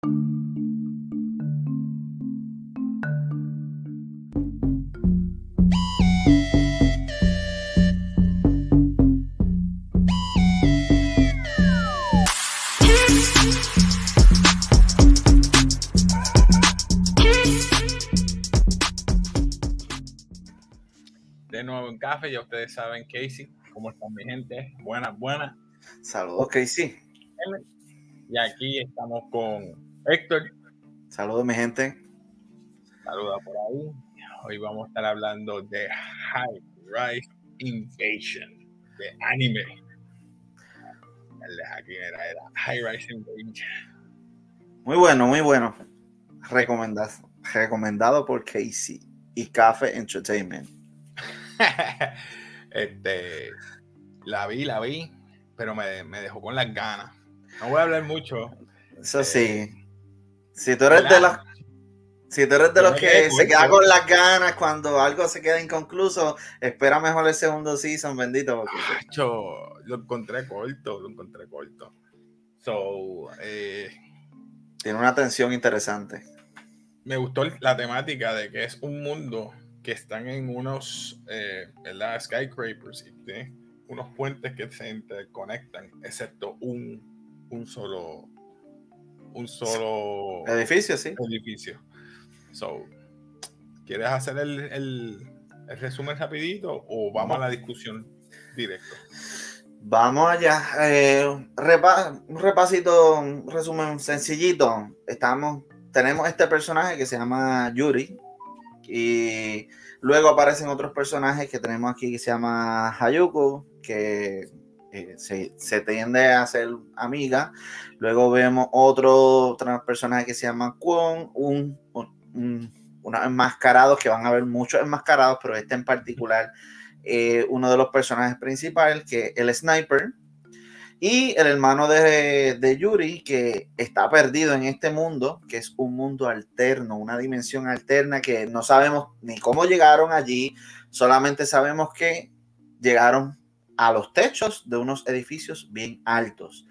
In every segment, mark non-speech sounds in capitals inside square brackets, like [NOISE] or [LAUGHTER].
De nuevo en café, ya ustedes saben, Casey, ¿cómo están mi gente? Buenas, buenas. Saludos, Casey. Y aquí estamos con Héctor. Saludos, mi gente. Saluda por ahí. Hoy vamos a estar hablando de High Rise Invasion, de anime. Aquí era, era High Rise Invasion. Muy bueno, muy bueno. Recomendado, recomendado por Casey y Café Entertainment. [LAUGHS] este, la vi, la vi, pero me, me, dejó con las ganas. No voy a hablar mucho. Eso sí. Si tú eres de los, si tú eres de los que se queda con las ganas cuando algo se queda inconcluso, espera mejor el segundo season, bendito. Yo lo encontré corto, lo encontré corto. So, eh, Tiene una tensión interesante. Me gustó la temática de que es un mundo que están en unos eh, ¿verdad? skyscrapers y tiene unos puentes que se interconectan, excepto un, un solo un solo edificio, sí. Edificio. So, ¿quieres hacer el, el, el resumen rapidito o vamos a la discusión directo? Vamos allá. Eh, repa un repasito, un resumen sencillito. Estamos, tenemos este personaje que se llama Yuri, y luego aparecen otros personajes que tenemos aquí que se llama Hayuko, que eh, se, se, tiende a ser amiga. Luego vemos otro, personaje que se llama Kwon, un, un, unos que van a haber muchos enmascarados, pero este en particular, uno de los personajes principales, que el sniper, y el hermano de, de, Yuri, que está perdido en este mundo, que es un mundo alterno, una dimensión alterna que no sabemos ni cómo llegaron allí, solamente sabemos que llegaron a los techos de unos edificios bien altos.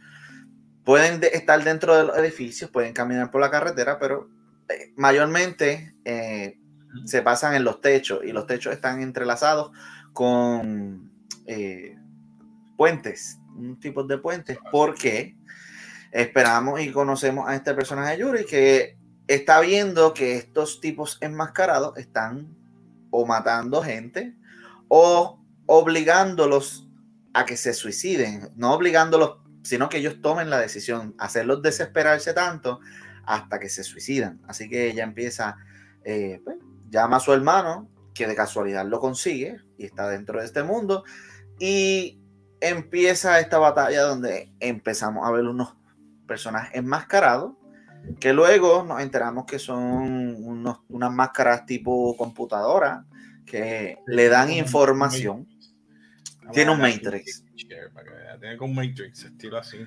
Pueden de, estar dentro de los edificios, pueden caminar por la carretera, pero eh, mayormente eh, se pasan en los techos y los techos están entrelazados con eh, puentes un tipo de puentes, porque esperamos y conocemos a este personaje Yuri que está viendo que estos tipos enmascarados están o matando gente o obligándolos a que se suiciden, no obligándolos, sino que ellos tomen la decisión, hacerlos desesperarse tanto hasta que se suicidan. Así que ella empieza, eh, pues, llama a su hermano, que de casualidad lo consigue y está dentro de este mundo, y empieza esta batalla donde empezamos a ver unos personajes enmascarados que luego nos enteramos que son unos, unas máscaras tipo computadora que le dan información. Tiene un Matrix. Tiene un Matrix, estilo así.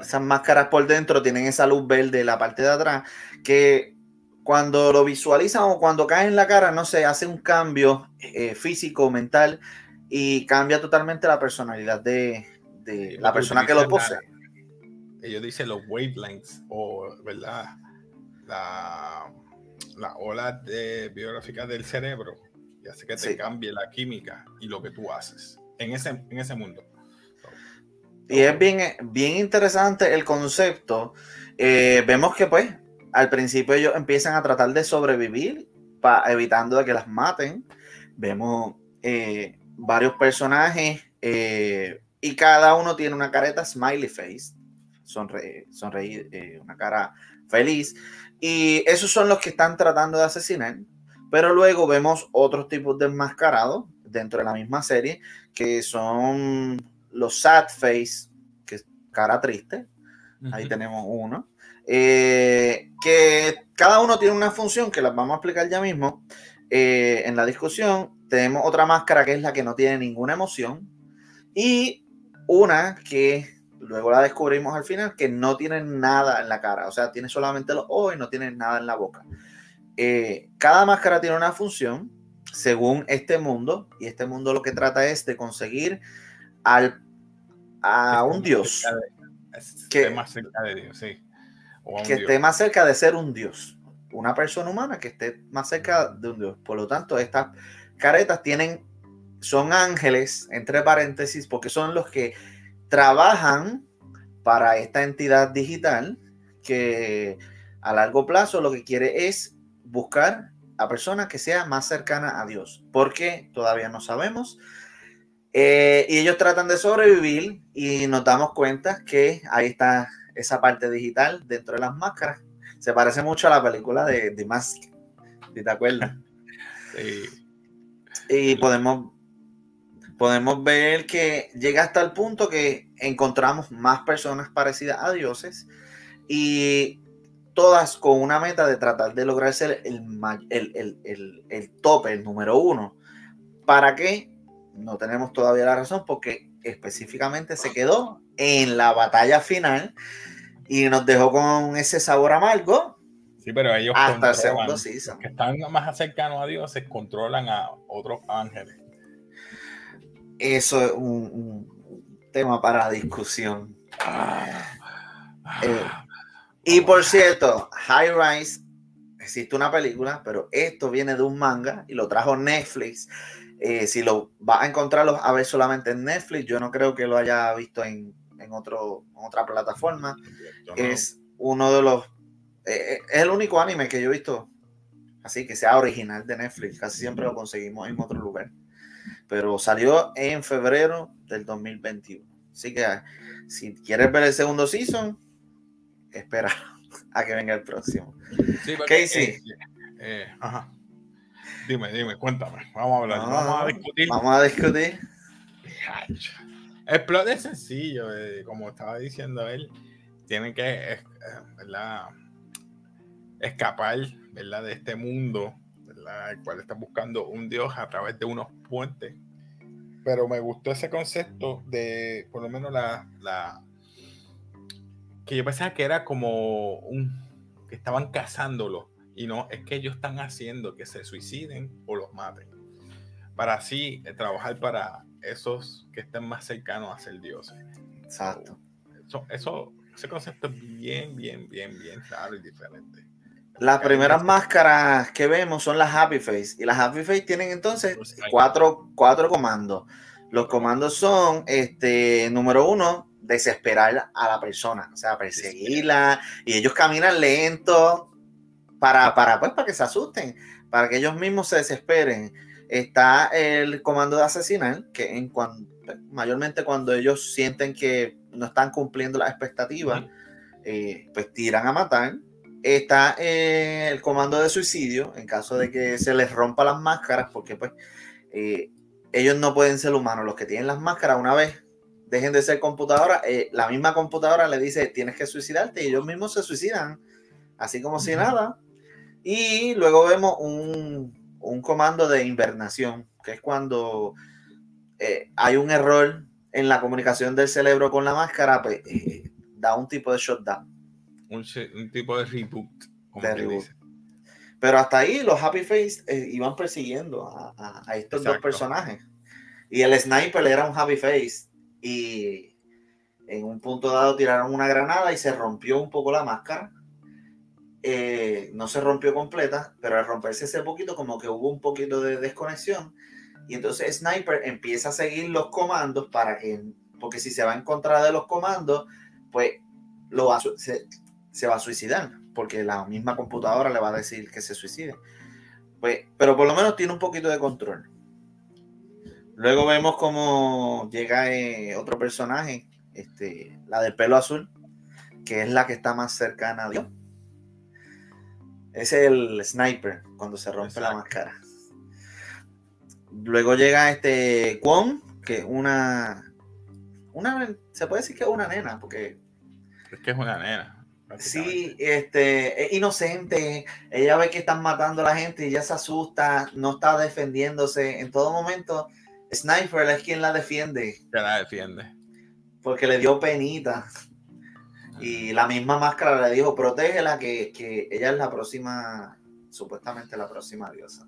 Esas máscaras por dentro tienen esa luz verde en la parte de atrás que cuando lo visualizan o cuando cae en la cara, no sé, hace un cambio eh, físico, mental y cambia totalmente la personalidad de, de la persona que lo posee. ellos dicen los wavelengths o, ¿verdad? La, la ola de biográfica del cerebro y hace que te sí. cambie la química y lo que tú haces en ese, en ese mundo. Y es bien, bien interesante el concepto. Eh, vemos que pues al principio ellos empiezan a tratar de sobrevivir pa, evitando de que las maten. Vemos eh, varios personajes eh, y cada uno tiene una careta smiley face, sonreír, sonreír una cara feliz. Y esos son los que están tratando de asesinar. Pero luego vemos otros tipos de enmascarados dentro de la misma serie, que son los sad face, que es cara triste. Ahí uh -huh. tenemos uno. Eh, que cada uno tiene una función que las vamos a explicar ya mismo eh, en la discusión. Tenemos otra máscara que es la que no tiene ninguna emoción. Y una que luego la descubrimos al final, que no tiene nada en la cara. O sea, tiene solamente los ojos y no tiene nada en la boca. Eh, cada máscara tiene una función según este mundo. Y este mundo lo que trata es de conseguir al, a un dios. Que, más cerca de Dios, sí. que esté más cerca de ser un dios. Una persona humana que esté más cerca de un dios. Por lo tanto, estas caretas tienen, son ángeles, entre paréntesis, porque son los que trabajan para esta entidad digital que a largo plazo lo que quiere es buscar a personas que sea más cercana a Dios. Porque todavía no sabemos. Eh, y ellos tratan de sobrevivir y nos damos cuenta que ahí está esa parte digital dentro de las máscaras. Se parece mucho a la película de The Mask, si te acuerdas. Sí. [LAUGHS] Y podemos, podemos ver que llega hasta el punto que encontramos más personas parecidas a dioses y todas con una meta de tratar de lograr ser el, el, el, el tope, el número uno. ¿Para qué? No tenemos todavía la razón porque específicamente se quedó en la batalla final y nos dejó con ese sabor amargo. Sí, pero ellos hasta el segundo season. que están más cercanos a Dios se controlan a otros ángeles. Eso es un, tema para discusión. Ah, eh, y por cierto, High Rise existe una película, pero esto viene de un manga y lo trajo Netflix. Eh, si lo va a encontrarlo a ver solamente en Netflix, yo no creo que lo haya visto en, en, otro, otra plataforma. Es uno de los. Eh, eh, es el único anime que yo he visto así que sea original de Netflix. Casi siempre lo conseguimos en otro lugar. Pero salió en febrero del 2021. Así que si quieres ver el segundo season, espera [LAUGHS] a que venga el próximo. Sí, Casey. Eh, ajá. Dime, dime, cuéntame. Vamos a hablar. vamos a discutir. Vamos a discutir. El plot es sencillo, eh, como estaba diciendo él, tiene que eh, escapar ¿verdad? de este mundo, ¿verdad? el cual está buscando un dios a través de unos puentes. Pero me gustó ese concepto de, por lo menos, la, la que yo pensaba que era como un que estaban cazándolo y no, es que ellos están haciendo que se suiciden o los maten para así eh, trabajar para esos que estén más cercanos a ser dioses. Exacto. Eso, eso, ese concepto es bien, bien, bien, bien claro y diferente. Las primeras máscaras que vemos son las Happy Face. Y las Happy Face tienen entonces cuatro, cuatro comandos. Los comandos son, este, número uno, desesperar a la persona, o sea, perseguirla. Y ellos caminan lento para, para, pues, para que se asusten, para que ellos mismos se desesperen. Está el comando de asesinar, que en cuando, mayormente cuando ellos sienten que no están cumpliendo las expectativas, eh, pues tiran a matar. Está eh, el comando de suicidio, en caso de que se les rompa las máscaras, porque pues eh, ellos no pueden ser humanos. Los que tienen las máscaras, una vez dejen de ser computadora, la misma computadora le dice tienes que suicidarte y ellos mismos se suicidan, así como si nada. Y luego vemos un, un comando de invernación, que es cuando eh, hay un error en la comunicación del cerebro con la máscara, pues eh, da un tipo de shutdown. Un, un tipo de reboot. Pero hasta ahí los Happy Face eh, iban persiguiendo a, a, estos dos personajes. Y el sniper era un Happy Face. Y en un punto dado tiraron una granada y se rompió un poco la máscara. Eh, no se rompió completa, pero al romperse ese poquito, como que hubo un poquito de desconexión. Y entonces Sniper empieza a seguir los comandos para que, porque si se va en contra de los comandos, pues lo va se, va a suicidar, porque la misma computadora le va a decir que se suicide. Pues, pero por lo menos tiene un poquito de control. Luego vemos cómo llega eh, otro personaje, este, la del pelo azul, que es la que está más cercana a Dios. Es el sniper cuando se rompe la máscara. Luego llega este Kwon, que es una, una. Se puede decir que es una nena, porque. Es que es una nena. Sí, este, es inocente. Ella ve que están matando a la gente y ya se asusta, no está defendiéndose. En todo momento, Sniper es quien la defiende. Que la defiende. Porque le dio penita. Y la misma máscara le dijo, protégela, que, que ella es la próxima, supuestamente la próxima diosa.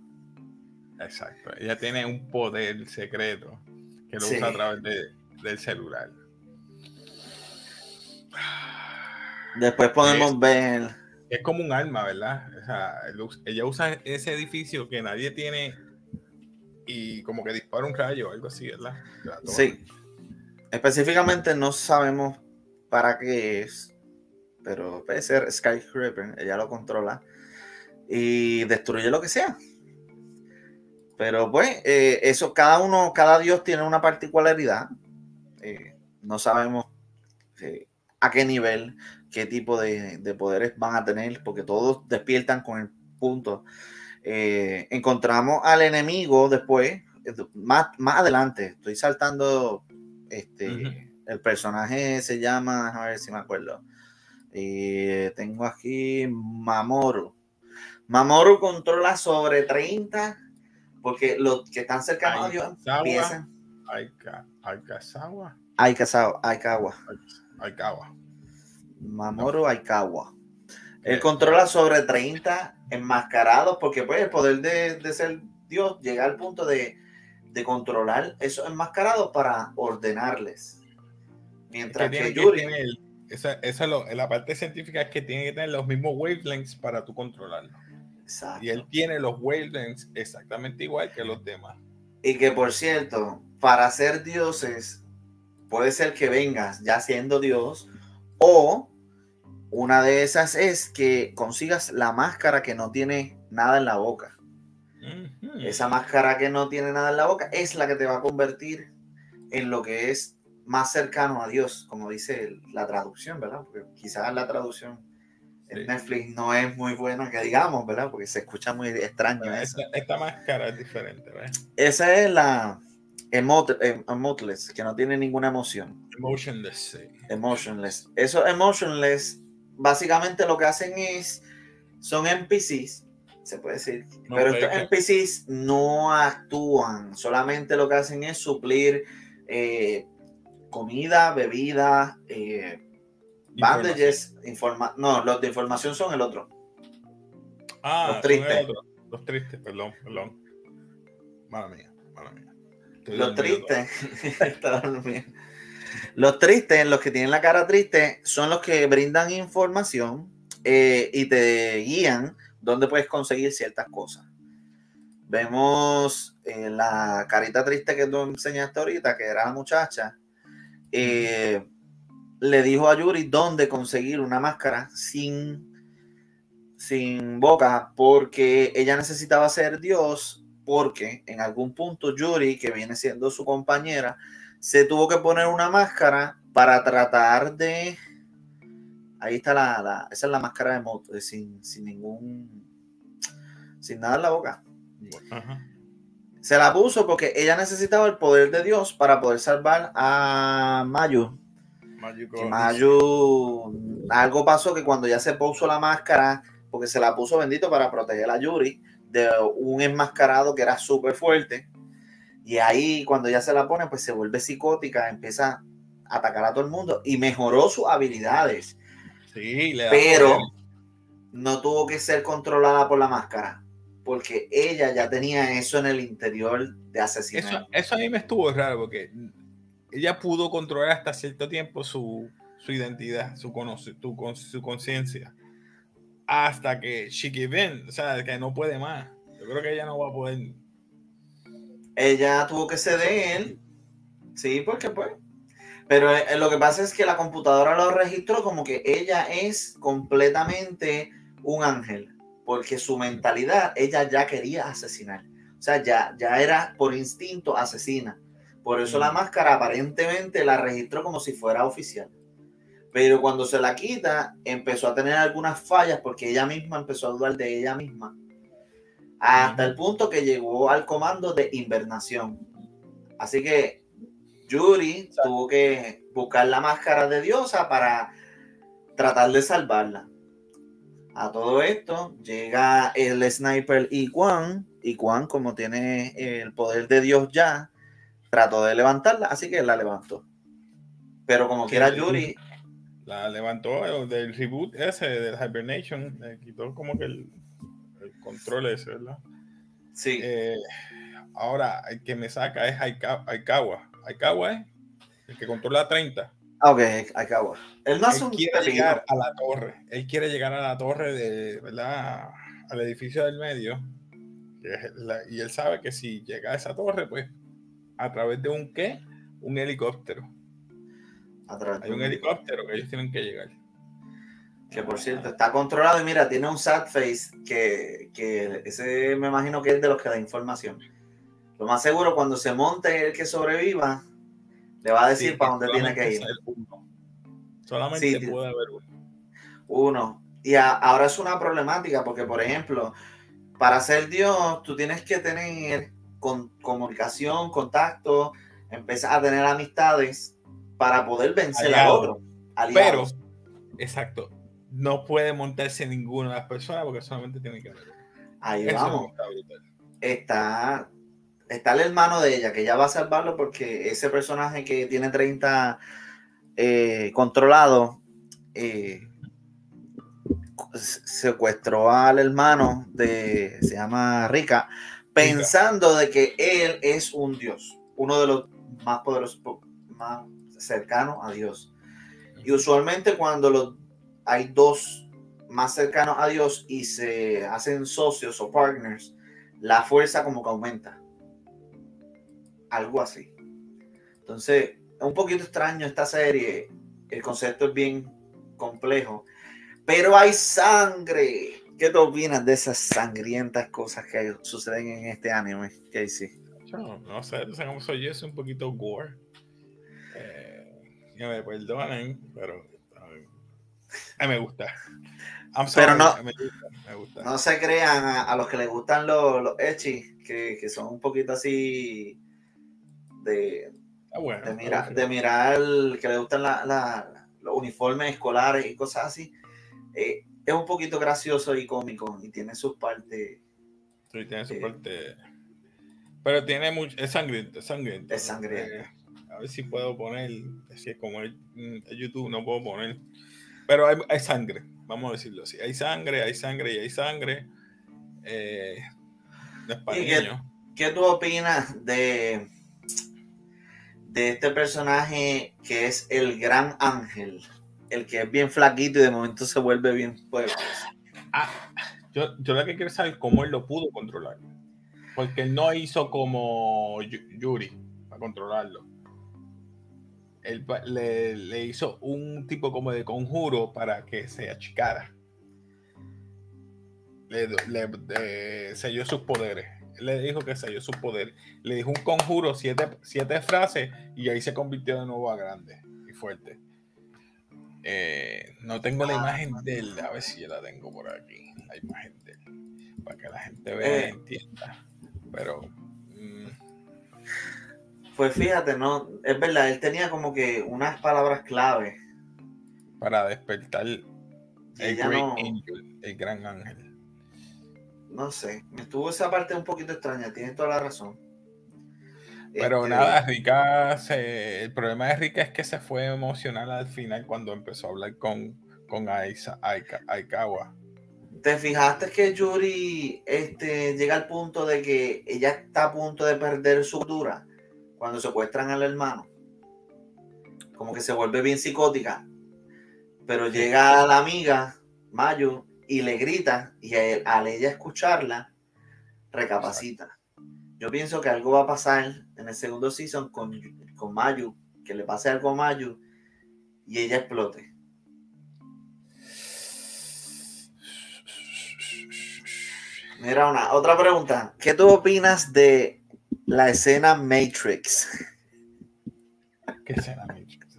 Exacto. Ella tiene un poder secreto que lo usa a través del celular. Después podemos ver. Es como un arma, ¿verdad? O sea, ella usa ese edificio que nadie tiene y como que dispara un rayo o algo así, ¿verdad? Sí. Específicamente no sabemos para qué es, pero puede ser Skyscraper, ella lo controla y destruye lo que sea. Pero pues, eh, eso, cada uno, cada dios tiene una particularidad. Eh, no sabemos eh, a qué nivel, qué tipo de, poderes van a tener, porque todos despiertan con el punto. Encontramos al enemigo después, más, más adelante, estoy saltando, este, el personaje se llama, a ver si me acuerdo, tengo aquí Mamoru. Mamoru controla sobre 30, porque los que están cercanos a Dios empiezan. Aikasawa. Aikasawa. Aikawa. Aikawa. Mamoru Aikawa. Él eh, controla sobre 30 enmascarados, porque pues el poder de, ser Dios llega al punto de, controlar esos enmascarados para ordenarles. Mientras que, Yuri. esa, esa lo, la parte científica es que tiene que tener los mismos wavelengths para tú controlarlo. Y él tiene los wavelengths exactamente igual que los demás. Y que por cierto, para ser dioses, puede ser que vengas ya siendo Dios, o una de esas es que consigas la máscara que no tiene nada en la boca. Esa máscara que no tiene nada en la boca es la que te va a convertir en lo que es más cercano a Dios, como dice la traducción, ¿verdad? Porque quizás la traducción Netflix no es muy buena que digamos, ¿verdad? Porque se escucha muy extraño esta, Esta, máscara es diferente, ¿verdad? Esa es la emotless, que no tiene ninguna emoción. Emotionless, sí. Emotionless. Eso emotionless, básicamente lo que hacen es, son NPCs, se puede decir, pero estos NPCs no actúan, solamente lo que hacen es suplir eh, comida, bebida, eh, Bandages, informa no, los de información son el otro. Ah, los tristes. Los tristes, perdón, perdón. Mala mía, mala mía. los tristes. [LAUGHS] los tristes, los que tienen la cara triste, son los que brindan información eh, y te guían dónde puedes conseguir ciertas cosas. Vemos eh, la carita triste que tú enseñaste ahorita, que era la muchacha. Eh, le dijo a Yuri dónde conseguir una máscara sin, sin boca, porque ella necesitaba ser Dios, porque en algún punto Yuri, que viene siendo su compañera, se tuvo que poner una máscara para tratar de... Ahí está la, esa es la máscara de moto, sin, sin ningún, sin nada en la boca. Se la puso porque ella necesitaba el poder de Dios para poder salvar a Mayu Mayu, algo pasó que cuando ya se puso la máscara, porque se la puso bendito para proteger a Yuri de un enmascarado que era súper fuerte. Y ahí cuando ya se la pone, pues se vuelve psicótica, empieza a atacar a todo el mundo y mejoró sus habilidades. Sí, pero no tuvo que ser controlada por la máscara, porque ella ya tenía eso en el interior de asesinato. Eso, eso a mí me estuvo raro, porque ella pudo controlar hasta cierto tiempo su, identidad, su, su conciencia. Hasta que she gave o sea, que no puede más. Yo creo que ella no va a poder. Ella tuvo que ceder. Sí, porque pues. Pero eh, lo que pasa es que la computadora lo registró como que ella es completamente un ángel. Porque su mentalidad, ella ya quería asesinar. O sea, ya, ya era por instinto asesina. Por eso la máscara aparentemente la registró como si fuera oficial. Pero cuando se la quita, empezó a tener algunas fallas porque ella misma empezó a dudar de ella misma. Hasta el punto que llegó al comando de invernación. Así que Yuri tuvo que buscar la máscara de diosa para tratar de salvarla. A todo esto llega el sniper Iquan. Iquan, como tiene el poder de Dios ya, trató de levantarla, así que la levantó. Pero como quiera Yuri. La levantó del reboot ese, del Hibernation, le quitó como que el, control ese, ¿verdad? Sí. Eh, ahora, el que me saca es Aikawa. Aikawa es el que controla 30. Ah, ok, acabo. Él no él quiere llegar a la torre. Él quiere llegar a la torre de, ¿verdad? Al edificio del medio. y él sabe que si llega a esa torre, pues, a través de un qué? Un helicóptero. Hay un helicóptero que ellos tienen que llegar. Que por cierto, está controlado y mira, tiene un sad face que, que ese me imagino que es de los que da información. Lo más seguro, cuando se monte el que sobreviva, le va a decir para dónde tiene que ir. Solamente puede haber uno. Uno. Y ahora es una problemática porque, por ejemplo, para ser Dios, tú tienes que tener con, comunicación, contacto, empezar a tener amistades para poder vencer a otro. Pero, exacto, no puede montarse ninguna de las personas porque solamente tiene que ver. Ahí vamos. Está, está el hermano de ella que ya va a salvarlo porque ese personaje que tiene 30 eh, controlado eh, secuestró al hermano de, se llama Rica, pensando de que él es un dios, uno de los más poderosos, más cercanos a Dios. Y usualmente cuando los hay dos más cercanos a Dios y se hacen socios o partners, la fuerza como que aumenta. Algo así. Entonces, es un poquito extraño esta serie. El concepto es bien complejo. Pero hay sangre. ¿Qué te opinas de esas sangrientas cosas que suceden en este anime, Casey? No, no sé, no sé cómo soy yo, es un poquito gore. Eh, me perdonen, pero me gusta. Pero no, no se crean a, los que les gustan los, los que, que, son un poquito así de, ah, de, mirar, de mirar que les gustan los uniformes escolares y cosas así. Eh, es un poquito gracioso y cómico y tiene sus partes. Sí, tiene su parte. Pero tiene mucho. Es sangriento, es sangriento. Es sangriento. a ver si puedo poner. Si es como el, YouTube, no puedo poner pero hay, sangre, vamos a decirlo así. Hay sangre, hay sangre y hay sangre. Eh, qué, tú opinas de, de este personaje que es el gran ángel? El que es bien flaquito y de momento se vuelve bien fuerte. Ah, yo, yo lo que quiero saber cómo él lo pudo controlar. Porque él no hizo como Yuri para controlarlo él le, hizo un tipo como de conjuro para que se achicara. Le, selló sus poderes. le dijo que selló sus poderes. Le dijo un conjuro, siete, siete, frases, y ahí se convirtió de nuevo a grande y fuerte. Eh, no tengo la imagen de él, a ver si yo la tengo por aquí. La imagen de él. Para que la gente vea y eh. entienda. Pero pues fíjate, no, es verdad, él tenía como que unas palabras clave. Para despertar el, el gran ángel. No sé, me estuvo esa parte un poquito extraña, tienes toda la razón. Pero este, nada, Rica, el problema de Rica es que se fue emocional al final cuando empezó a hablar con, con Aikawa. ¿Te fijaste que Yuri este, llega al punto de que ella está a punto de perder su dura? Cuando secuestran al hermano, como que se vuelve bien psicótica, pero llega la amiga, Mayu, y le grita, y al ella escucharla, recapacita. Yo pienso que algo va a pasar en el segundo season con, con Mayu, que le pase algo a Mayu y ella explote. Mira, una otra pregunta. ¿Qué tú opinas de la escena Matrix. ¿Qué escena Matrix?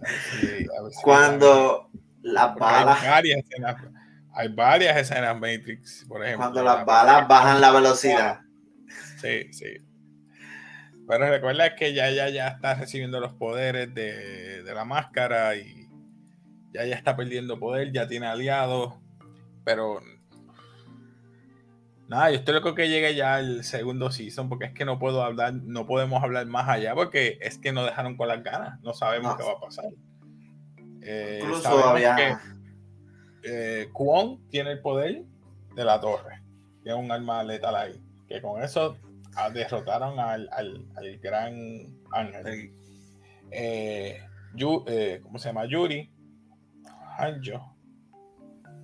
Cuando las balas. Hay varias, escenas, hay varias escenas Matrix, por ejemplo. Cuando las balas bajan la velocidad. Sí, sí. Pero recuerda que ya, ya, ya está recibiendo los poderes de, de la máscara y ya, ya está perdiendo poder, ya tiene aliados, pero Nada, yo estoy loco que llegue ya el segundo season porque es que no puedo hablar, no podemos hablar más allá porque es que nos dejaron con las ganas, no sabemos qué va a pasar. Eh, Incluso todavía... que eh, Kwon tiene el poder de la torre, tiene un arma letal ahí, que con eso derrotaron al, al, gran ángel. Eh, eh, ¿cómo se llama? Yuri Hanjo.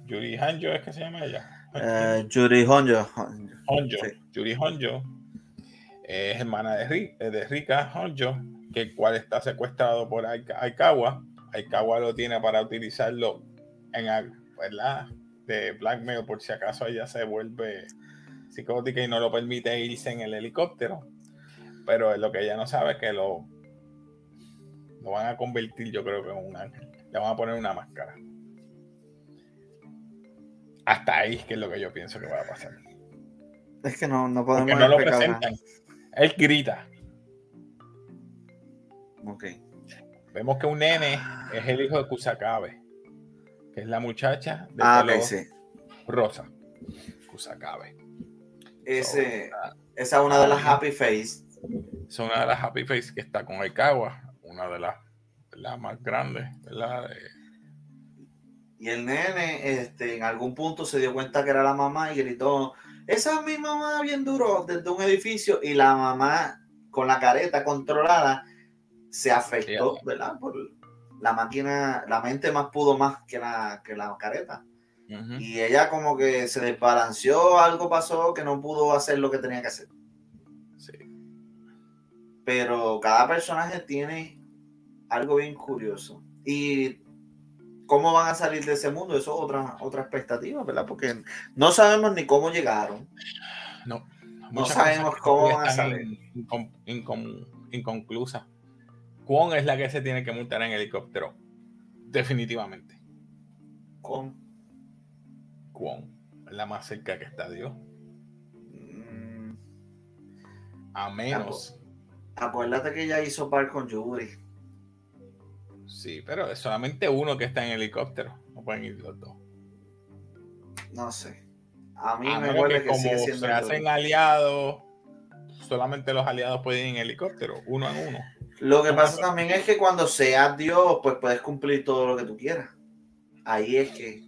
Yuri Hanjo es que se llama ella. Uh, Yuri Honjo. Honjo. Yuri Honjo es hermana de, de Rika Honjo, que el cual está secuestrado por Aikawa. Aikawa lo tiene para utilizarlo en, ¿verdad? De blackmail por si acaso ella se vuelve psicótica y no lo permite irse en el helicóptero. Pero lo que ella no sabe es que lo, lo van a convertir, yo creo que en un ángel. Le van a poner una máscara. Hasta ahí que es lo que yo pienso que va a pasar. Es que no, no podemos. Porque no lo presentan. Él grita. Ok. Vemos que un nene es el hijo de Kusakabe, que es la muchacha de ah, color sí. rosa. Kusakabe. Ese, esa es una de las Happy Face. Es una de las Happy Face que está con Aikawa, una de las, las más grandes, ¿verdad? Y el nene este, en algún punto se dio cuenta que era la mamá y gritó, esa es mi mamá bien duro desde un edificio y la mamá con la careta controlada se afectó, ¿verdad? Por la máquina, la mente más pudo más que la, que la careta. Y ella como que se desbalanceó, algo pasó que no pudo hacer lo que tenía que hacer. Sí. Pero cada personaje tiene algo bien curioso. Y cómo van a salir de ese mundo, eso es otra, otra expectativa, ¿verdad? Porque no sabemos ni cómo llegaron. No. No sabemos cómo van a salir. inconclusa. ¿Cuán es la que se tiene que montar en helicóptero? Definitivamente. ¿Cuán? Es la más cerca que está Dios. Mm. A menos. Acuérdate que ella hizo par con Yuri. Sí, pero es solamente uno que está en helicóptero. No pueden ir los dos. No sé. A mí me huele que, sigue siendo se hacen aliados, solamente los aliados pueden ir en helicóptero, uno en uno. Lo que pasa también es que cuando seas Dios, pues puedes cumplir todo lo que tú quieras. Ahí es que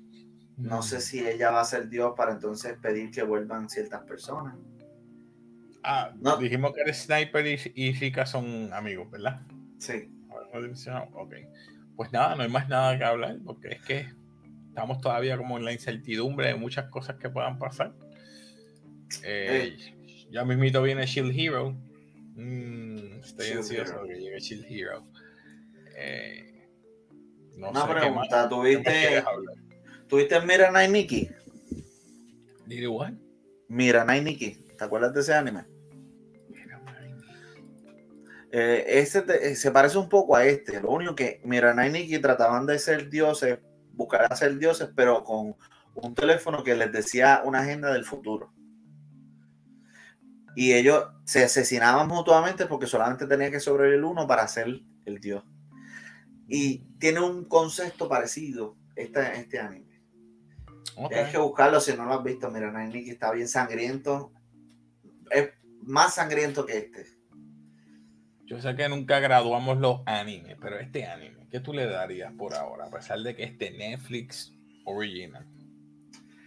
no sé mm. si ella va a ser Dios para entonces pedir que vuelvan ciertas personas. Ah, no. dijimos que el Sniper y, Rika son amigos, ¿verdad? Sí. Ok. Pues nada, no hay más nada que hablar, porque es que estamos todavía como en la incertidumbre de muchas cosas que puedan pasar. Eh, ya mismito viene Shield Hero. Mm, estoy ansioso de que llegue Shield Hero. Eh, no Una pregunta, ¿tuviste, ¿tuviste Mira Night Nikki? ¿Did what? Mira Night Nikki. ¿Te acuerdas de ese anime? Eh, eh, se parece un poco a este. Lo único que Miranai y Nikki trataban de ser dioses, buscar ser dioses, pero con un teléfono que les decía una agenda del futuro. Y ellos se asesinaban mutuamente porque solamente tenía que sobrevivir uno para ser el dios. Y tiene un concepto parecido este, este anime. Tienes que buscarlo si no lo has visto. Mira, Nikki está bien sangriento. Es más sangriento que este. Yo sé que nunca graduamos los animes, pero este anime, ¿qué tú le darías por ahora? A pesar de que este Netflix original.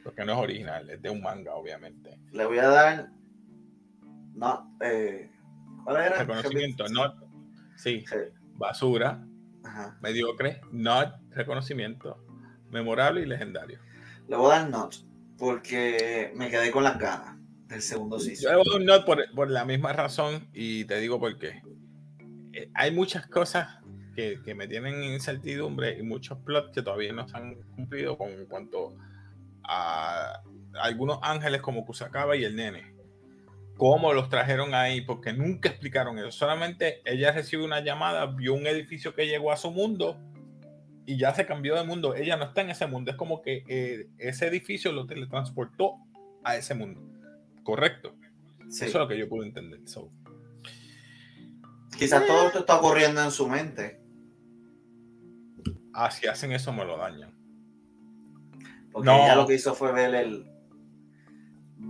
Porque no es original, es de un manga, obviamente. Le voy a dar. No, eh, ¿Cuál era? Reconocimiento, not. Sí. Basura. Mediocre, not. Reconocimiento. Memorable y legendario. Le voy a dar not. Porque me quedé con las ganas del segundo season. Yo le voy a dar not por, por la misma razón y te digo por qué. Eh, hay muchas cosas que, me tienen incertidumbre y muchos plots que todavía no están cumplidos con cuanto a algunos ángeles como Kusakawa y el nene. ¿Cómo los trajeron ahí? Porque nunca explicaron eso. Solamente ella recibió una llamada, vio un edificio que llegó a su mundo y ya se cambió de mundo. Ella no está en ese mundo. Es como que eh, ese edificio lo teletransportó a ese mundo. Correcto. Eso es lo que yo puedo entender. Quizás todo esto está ocurriendo en su mente. Ah, si hacen eso me lo dañan. Porque no. ella lo que hizo fue ver el,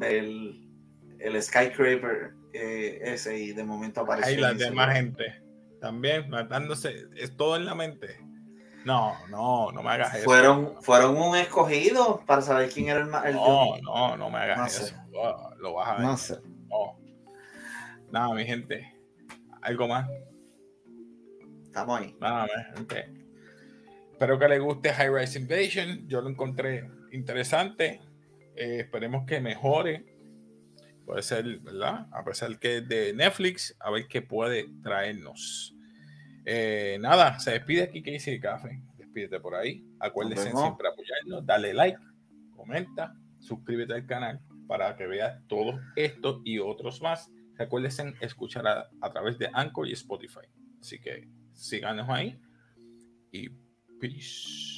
el, el Skycraper eh, ese y de momento apareció. Hay la demás gente también matándose. Es todo en la mente. No, no, no me hagas eso. Fueron, fueron un escogido para saber quién era el, el No, no, no me hagas eso. lo vas a ver. No sé. Nada, mi gente algo más. Estamos ahí. Nada más, ok. Espero que les guste High Rise Invasion. Yo lo encontré interesante. Eh, esperemos que mejore. Puede ser, ¿verdad? A pesar que es de Netflix, a ver qué puede traernos. Eh, nada, se despide aquí Casey Café. Despídete por ahí. Acuérdense siempre apoyarnos, dale like, comenta, suscríbete al canal para que veas todo esto y otros más. Recuerden escuchar a, a través de Anchor y Spotify. Así que síganos ahí y peace.